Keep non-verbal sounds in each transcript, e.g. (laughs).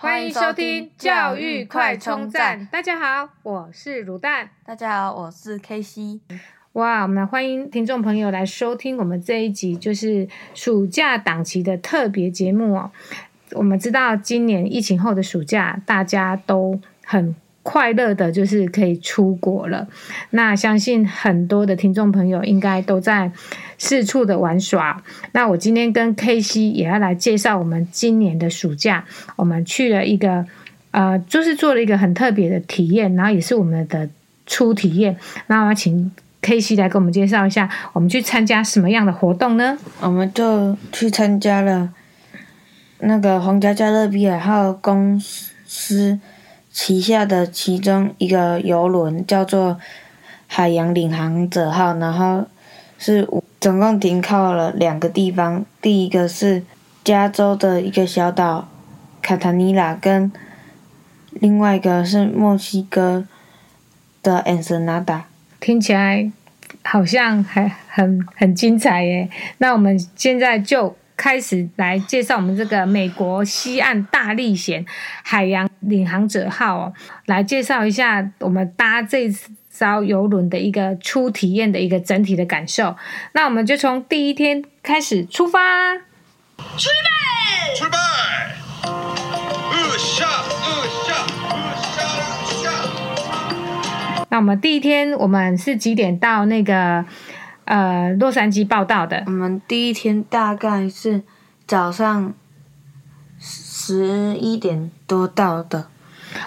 欢迎收听教育快充站。大家好，我是卤蛋。大家好，我是 KC。哇，我们欢迎听众朋友来收听我们这一集，就是暑假档期的特别节目哦。我们知道今年疫情后的暑假，大家都很快乐的，就是可以出国了。那相信很多的听众朋友应该都在四处的玩耍。那我今天跟 KC 也要来介绍我们今年的暑假，我们去了一个呃，就是做了一个很特别的体验，然后也是我们的初体验。那我要请 KC 来给我们介绍一下，我们去参加什么样的活动呢？我们就去参加了那个皇家加勒比海号公司。旗下的其中一个邮轮叫做海洋领航者号，然后是总共停靠了两个地方，第一个是加州的一个小岛卡塔尼拉，跟另外一个是墨西哥的恩瑟纳达。听起来好像还很很精彩耶！那我们现在就。开始来介绍我们这个美国西岸大历险海洋领航者号哦，来介绍一下我们搭这艘游轮的一个初体验的一个整体的感受。那我们就从第一天开始出发，出发，出发，呃下，呃下，呃下，呃下。那我们第一天我们是几点到那个？呃，洛杉矶报道的。我们第一天大概是早上十一点多到的。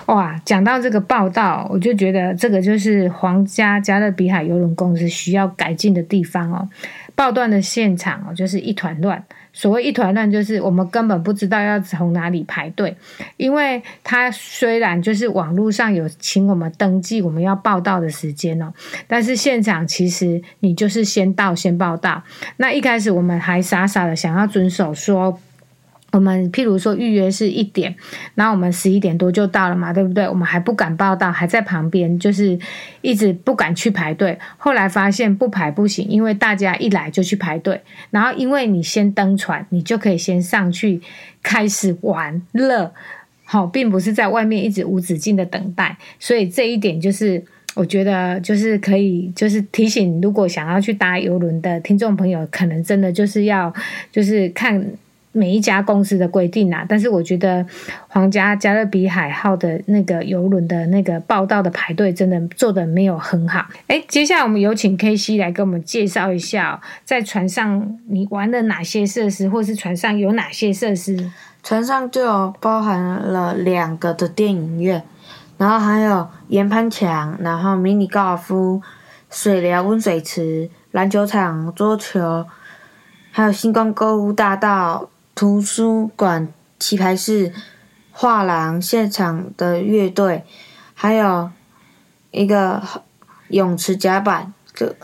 哇，讲到这个报道，我就觉得这个就是皇家加勒比海游轮公司需要改进的地方哦。报段的现场哦，就是一团乱。所谓一团乱，就是我们根本不知道要从哪里排队，因为他虽然就是网络上有请我们登记我们要报到的时间哦，但是现场其实你就是先到先报到。那一开始我们还傻傻的想要遵守说。我们譬如说预约是一点，然后我们十一点多就到了嘛，对不对？我们还不敢报到，还在旁边，就是一直不敢去排队。后来发现不排不行，因为大家一来就去排队，然后因为你先登船，你就可以先上去开始玩乐，好，并不是在外面一直无止境的等待。所以这一点就是我觉得就是可以，就是提醒如果想要去搭邮轮的听众朋友，可能真的就是要就是看。每一家公司的规定啊，但是我觉得皇家加勒比海号的那个游轮的那个报到的排队真的做得没有很好。诶，接下来我们有请 KC 来给我们介绍一下，在船上你玩了哪些设施，或是船上有哪些设施？船上就有包含了两个的电影院，然后还有岩盘墙，然后迷你高尔夫、水疗温水池、篮球场、桌球，还有星光购物大道。图书馆、棋牌室、画廊、现场的乐队，还有一个泳池甲板，这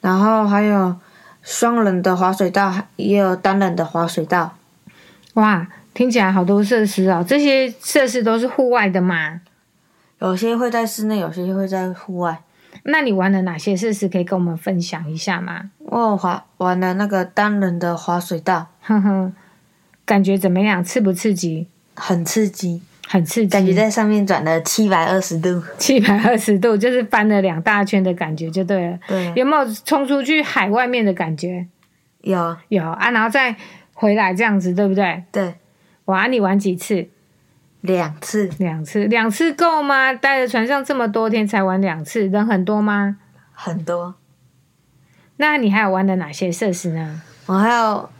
然后还有双人的滑水道，也有单人的滑水道。哇，听起来好多设施哦！这些设施都是户外的吗？有些会在室内，有些会在户外。那你玩了哪些设施？可以跟我们分享一下吗？我滑玩了那个单人的滑水道，哼哼。感觉怎么样？刺不刺激？很刺激，很刺激。感觉在上面转了七百二十度，七百二十度就是翻了两大圈的感觉，就对了。对，有没有冲出去海外面的感觉？有，有啊，然后再回来这样子，对不对？对。哇，你玩几次？两次，两次，两次够吗？待在船上这么多天才玩两次，人很多吗？很多。那你还有玩的哪些设施呢？我还有。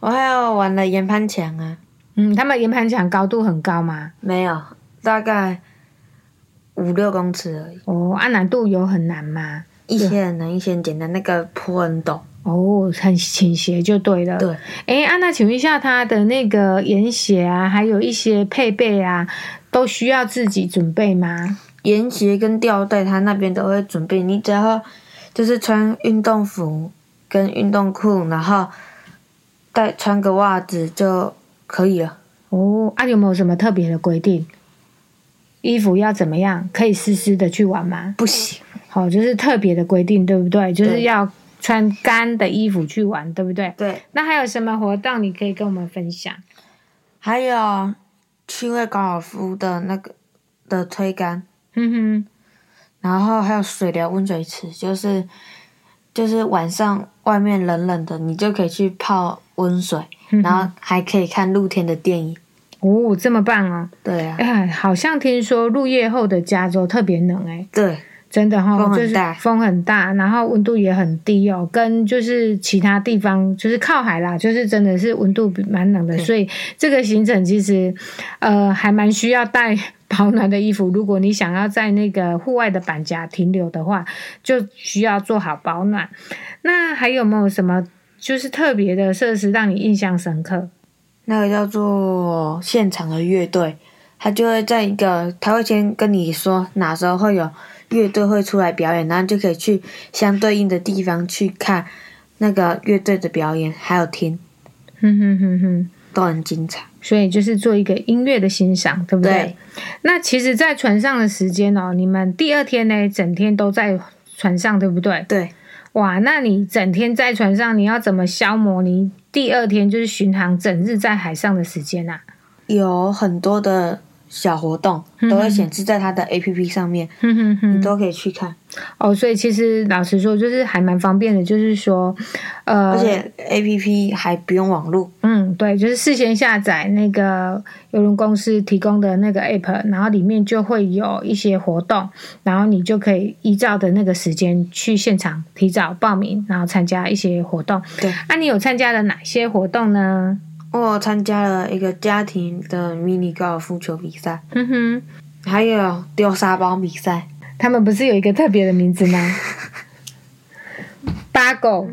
我还有玩了岩盘墙啊，嗯，他们岩盘墙高度很高吗？没有，大概五六公尺而已。哦，啊，难度有很难吗？一些很难，一些很简单。那个坡很陡，哦，很倾斜就对了。对，哎，安娜，请问一下，他的那个盐鞋啊，还有一些配备啊，都需要自己准备吗？盐鞋跟吊带，他那边都会准备，你只要就是穿运动服跟运动裤，然后。再穿个袜子就可以了。哦，啊，有没有什么特别的规定？衣服要怎么样？可以湿湿的去玩吗？不行。好，就是特别的规定，对不对？就是要穿干的衣服去玩，对不对？对。那还有什么活动你可以跟我们分享？还有趣味高尔夫的那个的推杆，哼哼，然后还有水疗温水池，就是就是晚上外面冷冷的，你就可以去泡温水，嗯然后还可以看露天的电影。哦，这么棒哦！对啊，哎，好像听说入夜后的加州特别冷哎，对，真的哈、就是风很大，然后温度也很低哦，跟就是其他地方就是靠海啦，就是真的是温度蛮冷的，所以这个行程其实呃还蛮需要带保暖的衣服。如果你想要在那个户外的板夹停留的话，就需要做好保暖。那还有没有什么就是特别的设施让你印象深刻？那个叫做现场的乐队，他就会在一个，他会先跟你说哪时候会有乐队会出来表演，然后就可以去相对应的地方去看那个乐队的表演，还有听，哼哼哼哼。都很精彩。所以就是做一个音乐的欣赏，对不对？对那其实，在船上的时间哦，你们第二天呢，整天都在船上，对不对？对，哇，那你整天在船上，你要怎么消磨你第二天就是巡航整日在海上的时间啊？有很多的小活动都会显示在他的 APP 上面，哼哼哼你都可以去看。哦，所以其实老实说，就是还蛮方便的，就是说，呃，而且 APP 还不用网络，嗯，对，就是事先下载那个邮轮公司提供的那个 app，然后里面就会有一些活动，然后你就可以依照的那个时间去现场提早报名，然后参加一些活动。对，啊，你有参加了哪些活动呢？我有参加了一个家庭的迷你高尔夫球比赛，哼哼，还有丢沙包比赛。他们不是有一个特别的名字吗？(laughs) 八狗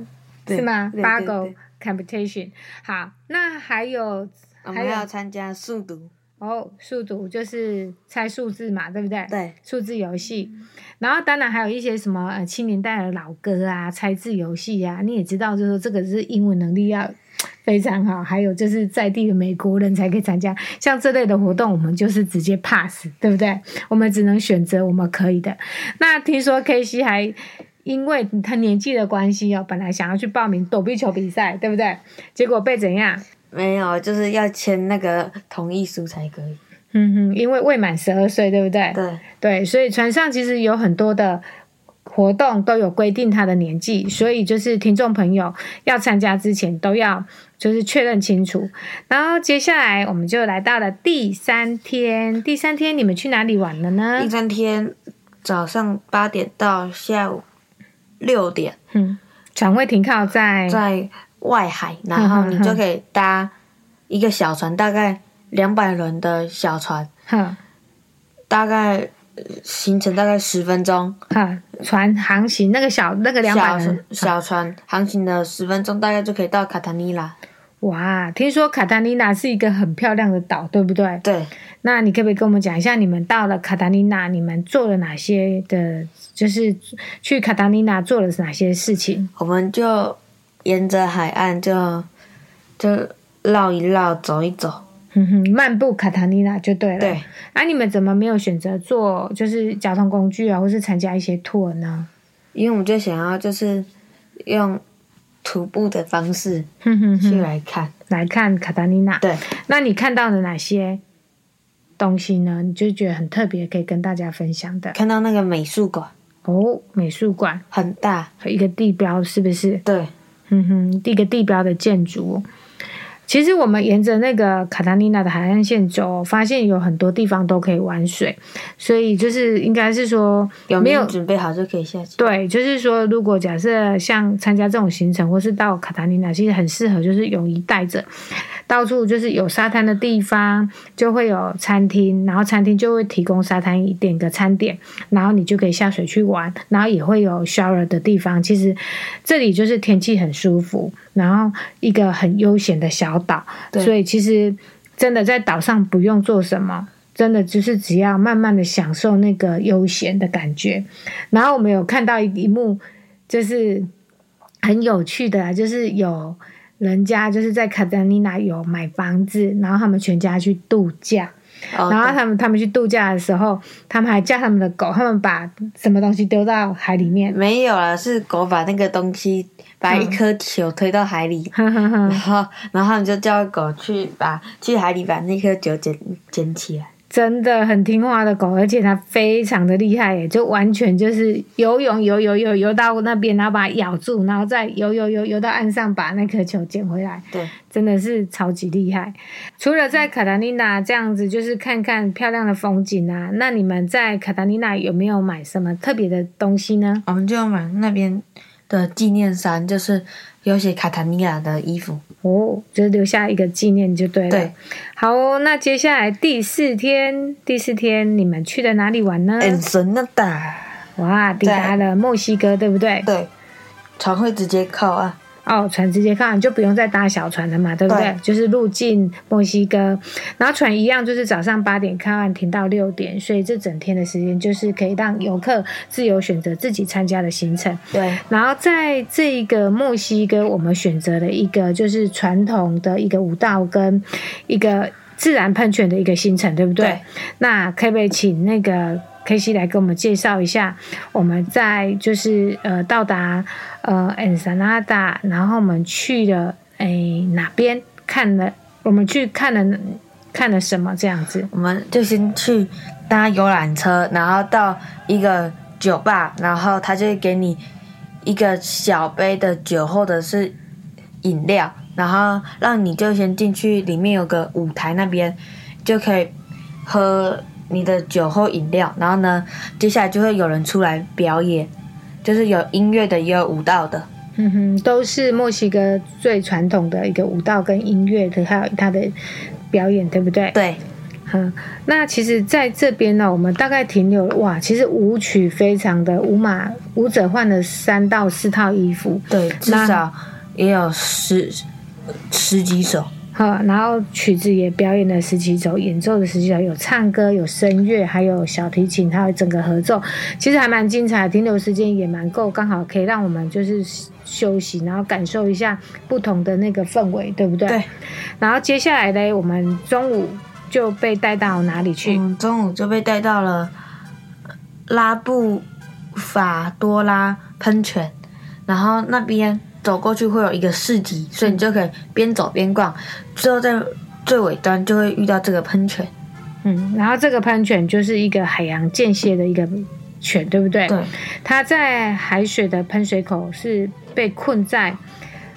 对是吗？对八狗 competition。好，那还有我们还有要参加速读，哦，数独就是猜数字嘛，对不对？对，数字游戏，然后当然还有一些什么呃七年代的老歌啊，猜字游戏啊，你也知道，就是说这个是英文能力要非常好，还有就是在地的美国人才可以参加，像这类的活动，我们就是直接 pass，对不对？我们只能选择我们可以的。那听说 K.C 还因为他年纪的关系哦，本来想要去报名躲避球比赛，对不对？结果被怎样？没有，就是要签那个同意书才可以。嗯哼，因为未满十二岁，对不对？对，对，所以船上其实有很多的活动都有规定他的年纪，所以就是听众朋友要参加之前都要就是确认清楚。然后接下来我们就来到了第三天，第三天你们去哪里玩了呢第？三天早上八点到下午六点，嗯，船会停靠在在外海，然后你就可以搭一个小船，大概两百轮的小船，哼大概呃行程大概十分钟。哈船航行那个小那个两百小人小船航行的十分钟，大概就可以到卡塔尼拉。哇，听说卡塔尼娜是一个很漂亮的岛，对不对？对，那你可不可以跟我们讲一下，你们到了卡塔尼娜，你们做了哪些的？就是去卡塔尼娜做了哪些事情？我们就沿着海岸就就绕一绕，走一走。哼哼，漫步卡塔尼娜就对了。对，啊，你们怎么没有选择做就是交通工具啊，或是参加一些 tour 呢？因为我们就想要就是用徒步的方式去哼哼哼，来看。来看卡塔尼娜。对，那你看到了哪些东西呢？你就觉得很特别，可以跟大家分享的？看到那个美术馆哦，美术馆很大。一个地标是不是？对，嗯哼，第一个地标的建筑。其实我们沿着那个卡塔尼娜的海岸线走，发现有很多地方都可以玩水，所以就是应该是说有没有准备好就可以下去。对，就是说如果假设像参加这种行程，或是到卡塔尼娜，其实很适合就是泳衣带着，到处就是有沙滩的地方就会有餐厅，然后餐厅就会提供沙滩椅，点个餐点，然后你就可以下水去玩，然后也会有 shower 的地方。其实这里就是天气很舒服，然后一个很悠闲的小岛，所以其实真的在岛上不用做什么，真的就是只要慢慢的享受那个悠闲的感觉。然后我们有看到一一幕，就是很有趣的啊，就是有人家就是在卡塔尼娜有买房子，然后他们全家去度假。哦然后他们他们去度假的时候，他们还叫他们的狗，他们把什么东西丢到海里面。没有了，是狗把那个东西把一颗球推到海里，呵呵呵然后然后你就叫狗去把去海里把那颗球捡捡起来。真的很听话的狗，而且它非常的厉害耶，就完全就是游泳游游游游到那边，然后把它咬住，然后再游游游游到岸上把那颗球捡回来。对，真的是超级厉害。除了在卡塔尼娜这样子，就是看看漂亮的风景啊，那你们在卡塔尼娜有没有买什么特别的东西呢？我们就买那边的纪念衫，就是有写卡塔尼亚的衣服。哦，就留下一个纪念就对了。对，好哦，那接下来第四天，第四天你们去了哪里玩呢？哇，抵达了墨西哥，对不对？对，船会直接靠岸。哦，船直接靠岸，就不用再搭小船了嘛，对不对？对，就是入境墨西哥，然后船一样，就是早上八点靠岸，停到六点，所以这整天的时间就是可以让游客自由选择自己参加的行程。对，然后在这个墨西哥，我们选择了一个就是传统的一个舞蹈跟一个自然喷泉的一个行程，对不对？对，那可不可以请那个？K C 来给我们介绍一下，我们在就是呃到达呃恩萨纳达，然后我们去了诶哪边看了？我们去看了看了什么这样子？我们就先去搭游览车，然后到一个酒吧，然后他就会给你一个小杯的酒或者是饮料，然后让你就先进去，里面有个舞台那边就可以喝。你的酒后饮料，然后呢，接下来就会有人出来表演，就是有音乐的，也有舞蹈的，嗯哼，都是墨西哥最传统的一个舞蹈跟音乐的，还有他的表演，对不对？对，嗯，那其实在这边呢，我们大概停留哇，其实舞曲非常的舞马舞者换了三到四套衣服，对，至少也有十十几首。好，然后曲子也表演了十几首，演奏的十几首，有唱歌，有声乐，还有小提琴，还有整个合奏，其实还蛮精彩，停留时间也蛮够，刚好可以让我们就是休息，然后感受一下不同的那个氛围，对不对？对。然后接下来呢，我们中午就被带到哪里去？嗯，中午就被带到了拉布法多拉喷泉，然后那边。走过去会有一个市集，所以你就可以边走边逛，之后在最尾端就会遇到这个喷泉。嗯，然后这个喷泉就是一个海洋间歇的一个泉，对不对？对。它在海水的喷水口是被困在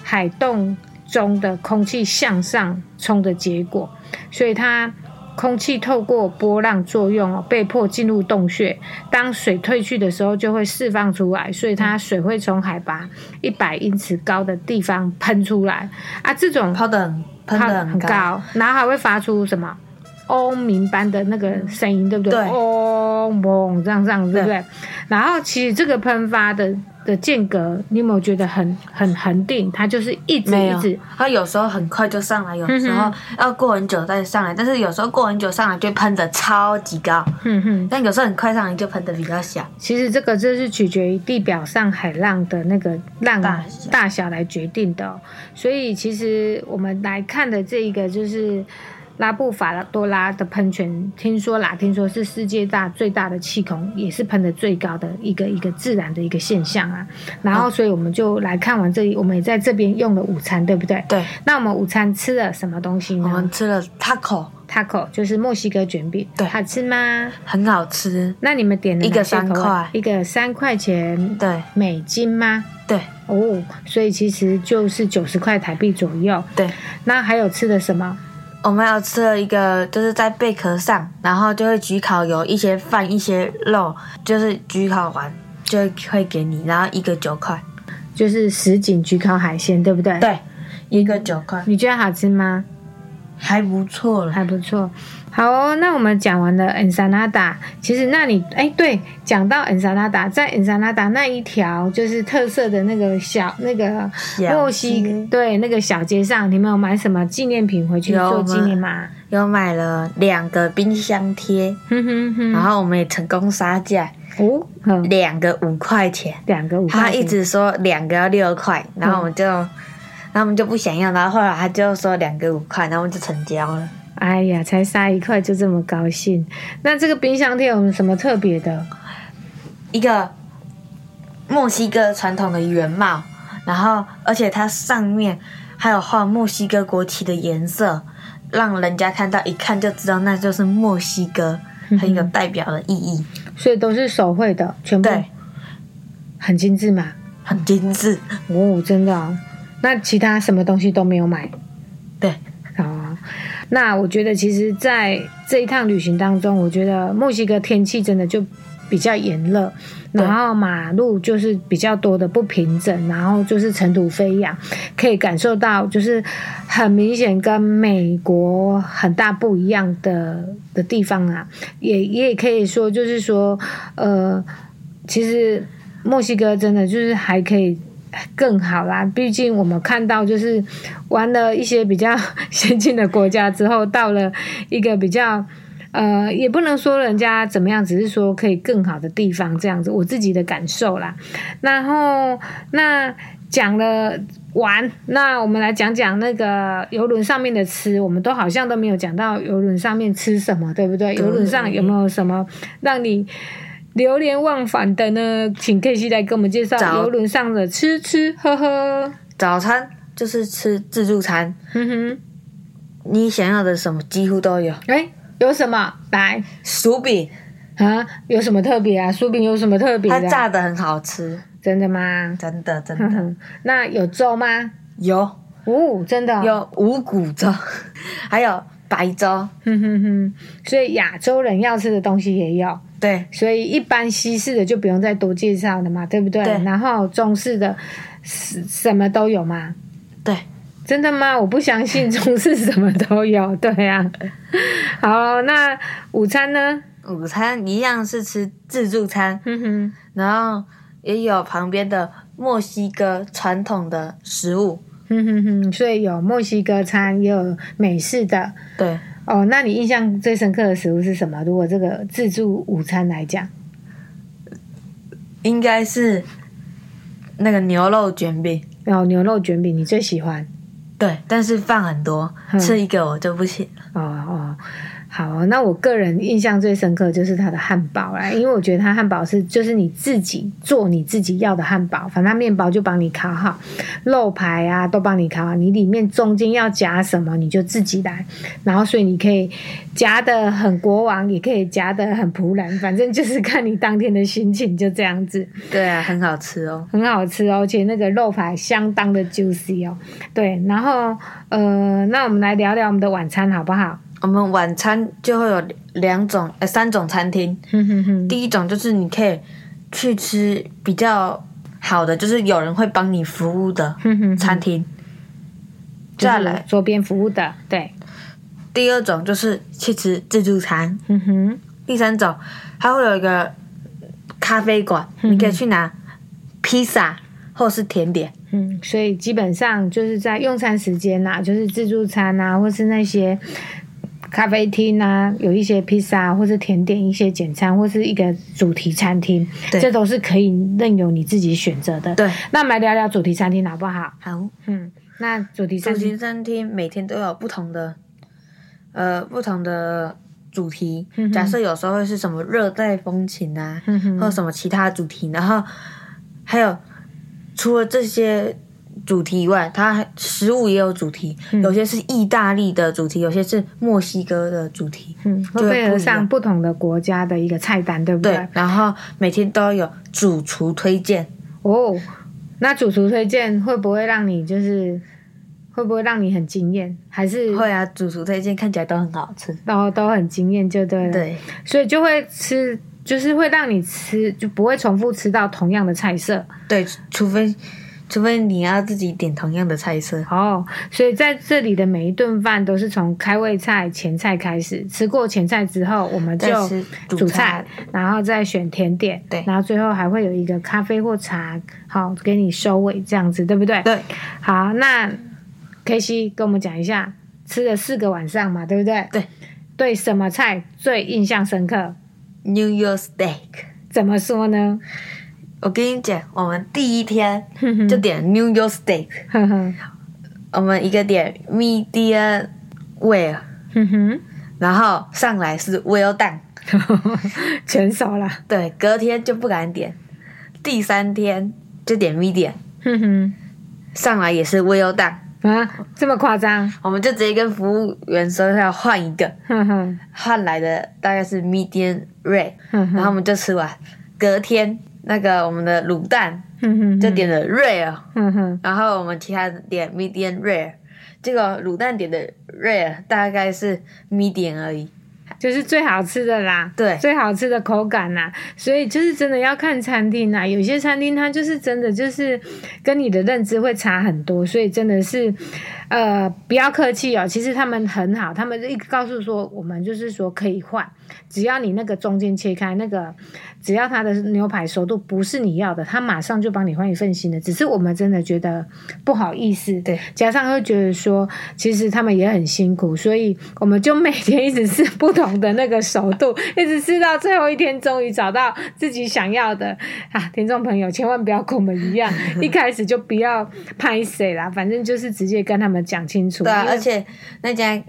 海洞中的空气向上冲的结果，所以它。空气透过波浪作用哦，被迫进入洞穴。当水退去的时候，就会释放出来，所以它水会从海拔一百英尺高的地方喷出来啊！这种抛的喷的很高，然后还会发出什么嗡鸣般的那个声音，对不对？对，嗡嗡这样这样，对不对？然后其实这个喷发的。的间隔，你有没有觉得很很恒定？它就是一直一直，它有时候很快就上来，有时候要过很久再上来。但是有时候过很久上来就喷的超级高，嗯哼。但有时候很快上来就喷的比较小。其实这个就是取决于地表上海浪的那个浪大小来决定的喔。所以其实我们来看的这一个就是。拉布法多拉的喷泉，听说啦，听说是世界大最大的气孔，也是喷的最高的一个一个自然的一个现象啊。然后，所以我们就来看完这里，我们也在这边用了午餐，对不对？对。那我们午餐吃了什么东西呢？我们吃了 taco，taco 就是墨西哥卷饼。对。好吃吗？很好吃。那你们点了一个三块，一个三块钱，对，美金吗？对。哦，所以其实就是九十块台币左右。对。那还有吃的什么？我们有吃了一个，就是在贝壳上，然后就会焗烤有一些饭、一些肉，就是焗烤完就会给你，然后一个九块，就是实景焗烤海鲜，对不对？对，一个九块。你觉得好吃吗？还不错了，还不错。好哦，那我们讲完了恩萨纳达，其实那你哎，对，讲到恩萨纳达，在恩萨纳达那一条就是特色的那个小那个墨西对那个小街上，你们有买什么纪念品回去做纪念吗？有买了两个冰箱贴，哼哼哼，然后我们也成功杀价哦，两个五块钱，两个五块钱，他一直说两个要六块，然后我们就，嗯、然后我们就不想要，然后后来他就说两个五块，然后我们就成交了。哎呀，才杀一块就这么高兴？那这个冰箱贴有什么特别的？一个墨西哥传统的圆帽，然后而且它上面还有画墨西哥国旗的颜色，让人家看到一看就知道那就是墨西哥，很有代表的意义。所以都是手绘的，全部对，很精致嘛。很精致。哦，真的、哦。那其他什么东西都没有买。对，哦，那我觉得其实在这一趟旅行当中，我觉得墨西哥天气真的就比较炎热，然后马路就是比较多的不平整，然后就是尘土飞扬，可以感受到就是很明显跟美国很大不一样的的地方啊，也也可以说就是说，呃，其实墨西哥真的就是还可以。更好啦，毕竟我们看到就是玩了一些比较 (laughs) 先进的国家之后，到了一个比较呃，也不能说人家怎么样，只是说可以更好的地方这样子，我自己的感受啦。然后那讲了玩，那我们来讲讲那个游轮上面的吃，我们都好像都没有讲到游轮上面吃什么，对不对？游轮上有没有什么让你？流连忘返的呢，请 K.C 来给我们介绍游轮上的吃吃喝喝。早餐就是吃自助餐，哼哼，你想要的什么几乎都有。哎、欸，有什么？来，薯饼啊，有什么特别啊？薯饼有什么特别的？它炸的很好吃，真的吗？真的 (laughs) 真的。那有粥吗？有哦，真的、哦、有五谷粥，(laughs) 还有白粥。哼哼哼，所以亚洲人要吃的东西也有。对，所以一般西式的就不用再多介绍了嘛，对不对？对。然后中式的什什么都有吗？对，真的吗？我不相信 (laughs) 中式什么都有。对啊。好，那午餐呢？午餐一样是吃自助餐，哼哼，然后也有旁边的墨西哥传统的食物，哼哼哼，所以有墨西哥餐，也有美式的，对。哦，那你印象最深刻的食物是什么？如果这个自助午餐来讲，应该是那个牛肉卷饼。哦，牛肉卷饼你最喜欢？对，但是饭很多，嗯、吃一个我就不行。哦哦。好，那我个人印象最深刻就是它的汉堡啦，因为我觉得它汉堡是就是你自己做你自己要的汉堡，反正面包就帮你烤好，肉排啊都帮你烤好，你里面中间要夹什么你就自己来，然后所以你可以夹的很国王，也可以夹的很仆人，反正就是看你当天的心情，就这样子。对啊，很好吃哦，很好吃哦，而且那个肉排相当的 juicy 哦。对，然后呃，那我们来聊聊我们的晚餐好不好？我们晚餐就会有两种，呃，三种餐厅。第一种就是你可以去吃比较好的，就是有人会帮你服务的餐厅。再来桌边服务的，对。第二种就是去吃自助餐。第三种，它会有一个咖啡馆，你可以去拿披萨或是甜点。嗯，所以基本上就是在用餐时间呐，就是自助餐啊，或是那些。咖啡厅啊，有一些披萨或是甜点，一些简餐或是一个主题餐厅，这都是可以任由你自己选择的。对，那我们来聊聊主题餐厅好不好？好，嗯，那主题餐厅，主题餐厅每天都有不同的，呃，不同的主题。嗯、假设有时候会是什么热带风情啊，嗯、或者什么其他主题，然后还有除了这些。主题以外，它食物也有主题，嗯、有些是意大利的主题，有些是墨西哥的主题，嗯，会配合上不同的国家的一个菜单，对不对？对，然后每天都有主厨推荐哦。那主厨推荐会不会让你就是会不会让你很惊艳？还是会啊？主厨推荐看起来都很好吃，然后都很惊艳，就对了。对，所以就会吃，就是会让你吃，就不会重复吃到同样的菜色。对，除非。除非你要自己点同样的菜色哦，所以在这里的每一顿饭都是从开胃菜、前菜开始，吃过前菜之后，我们就主菜，然后再选甜点，对，然后最后还会有一个咖啡或茶，好给你收尾，这样子对不对？对，好，那 K.C 跟我们讲一下，吃了四个晚上嘛，对不对？对，对，什么菜最印象深刻？New York Steak，怎么说呢？我跟你讲，我们第一天 (laughs) 就点 New York Steak，(laughs) 我们一个点 medium well，(laughs) 然后上来是 well done，全熟了。对，隔天就不敢点，第三天就点 medium，上来也是 well done 啊，这么夸张？我们就直接跟服务员说要换一个，换来的大概是 medium rare，然后我们就吃完。隔天那个我们的卤蛋哼哼，就点了 rare，哼哼，然后我们其他点 medium rare，结果卤蛋点的 rare 大概是 medium 而已。就是最好吃的啦，对。最好吃的口感啦，所以就是真的要看餐厅啦，有些餐厅它就是真的就是跟你的认知会差很多，所以真的是呃不要客气哦，其实他们很好，他们一告诉说我们就是说可以换，只要你那个中间切开那个，只要它的牛排熟度不是你要的，他马上就帮你换一份新的。只是我们真的觉得不好意思，对，加上又觉得说其实他们也很辛苦，所以我们就每天一直吃不同的那个熟度，一直吃到最后一天，终于找到自己想要的啊！听众朋友千万不要跟我们一样，(laughs) 一开始就不要拍谁啦，反正就是直接跟他们讲清楚。对啊，而且那家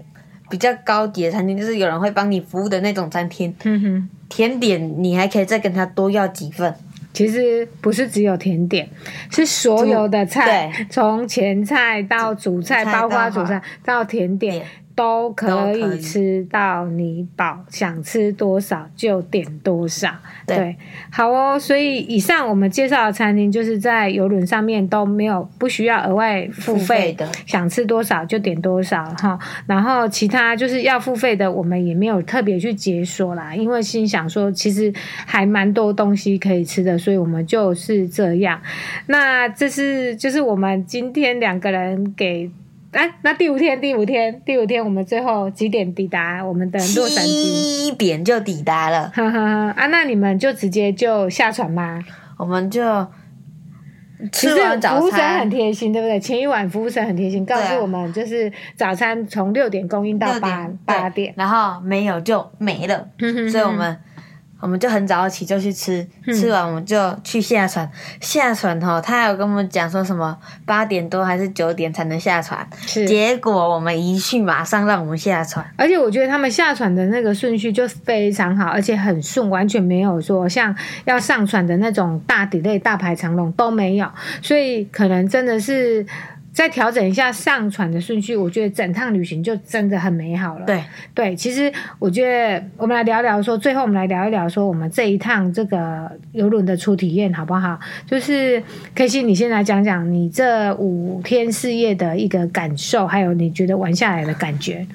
比较高级的餐厅，就是有人会帮你服务的那种餐厅。嗯哼。甜点你还可以再跟他多要几份，其实不是只有甜点，是所有的菜，对从前菜到主菜，菜包括主菜到甜点点都可以以吃到你饱，想吃多少就点多少。对对，好哦。所以以上我们介绍的餐厅，就是在游轮上面都没有不需要额外付费的想吃多少就点多少哈。然后其他就是要付费的，我们也没有特别去解锁啦，因为心想说其实还蛮多东西可以吃的，所以我们就是这样。那这是就是我们今天两个人给。哎，那第五天，第五天，第五天，我们最后几点抵达我们的洛杉矶？七点就抵达了。哈哈哈啊，那你们就直接就下船吗？我们就其实吃完早服务生餐很，贴心，对不对？前一晚服务生很贴心，告诉我们就是早餐从六点供应到六八点八点。然后没有就没了，所以我们我们就很早起就去吃，嗯吃完我们就去下船。下船哈，他还有跟我们讲说什么八点多还是九点才能下船，是，结果我们一去马上让我们下船。而且我觉得他们下船的那个顺序就非常好，而且很顺，完全没有说像要上船的那种大 delay 大排长龙都没有，所以可能真的是。再调整一下上船的顺序，我觉得整趟旅行就真的很美好了。对对，其实我觉得我们来聊聊说，最后我们来聊一聊说，我们这一趟这个游轮的初体验好不好？就是可心，你先来讲讲你这五天四夜的一个感受，还有你觉得玩下来的感觉。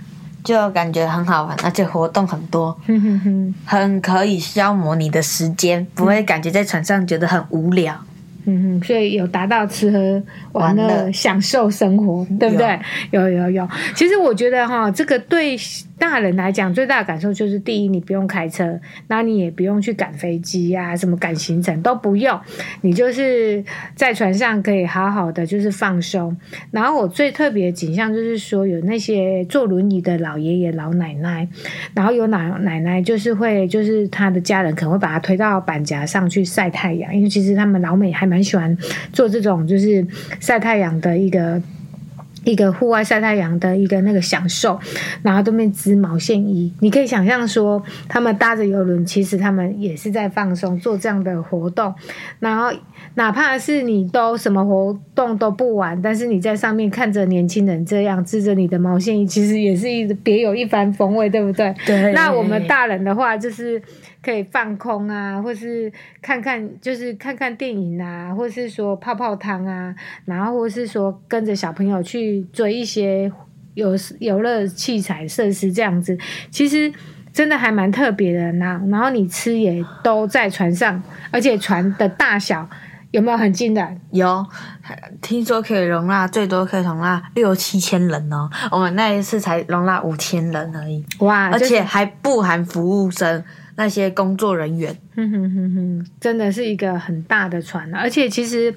就感觉很好玩，而且活动很多，(laughs) 很可以消磨你的时间，不会感觉在船上觉得很无聊。嗯哼，所以有达到吃喝玩乐、享受生活，对不对？有有有。其实我觉得哈，这个对大人来讲最大的感受就是：第一，你不用开车，那你也不用去赶飞机呀、啊，什么赶行程都不用，你就是在船上可以好好的就是放松。然后我最特别的景象就是说，有那些坐轮椅的老爷爷老奶奶，然后有奶奶奶就是会就是他的家人可能会把他推到板夹上去晒太阳，因为其实他们老美还蛮喜欢做这种就是晒太阳的一个。一个户外晒太阳的一个那个享受，然后对面织毛线衣，你可以想象说，他们搭着游轮，其实他们也是在放松，做这样的活动。然后，哪怕是你都什么活动都不玩，但是你在上面看着年轻人这样织着你的毛线衣，其实也是一别有一番风味，对不对？对。那我们大人的话，就是可以放空啊，或是看看，就是看看电影啊，或是说泡泡汤啊，然后或是说跟着小朋友去。追一些游游乐器材设施这样子，其实真的还蛮特别的。然后，然后你吃也都在船上，而且船的大小有没有很近的？有，听说可以容纳最多可以容纳六七千人哦。我们那一次才容纳五千人而已，哇！而且还不含服务生。那些工作人员，哼哼哼，真的是一个很大的船，而且其实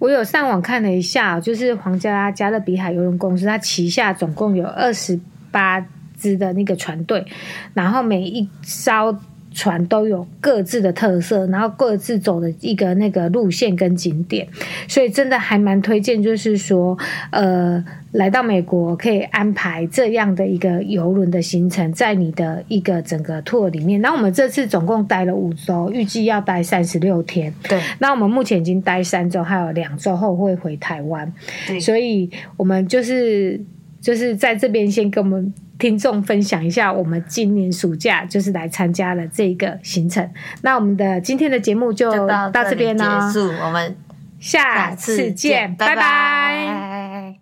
我有上网看了一下，就是皇家加勒比海邮轮公司，它旗下总共有二十八支的那个船队，然后每一艘船都有各自的特色，然后各自走的一个那个路线跟景点，所以真的还蛮推荐，就是说，呃。来到美国，可以安排这样的一个游轮的行程，在你的一个整个 tour 里面。那我们这次总共待了五周，预计要待三十六天。对，那我们目前已经待三周，还有两周后会回台湾。对，所以我们就是就是在这边先跟我们听众分享一下，我们今年暑假就是来参加了这个行程。那我们的今天的节目就到这边呢，结束，我们下次见，拜拜。拜拜。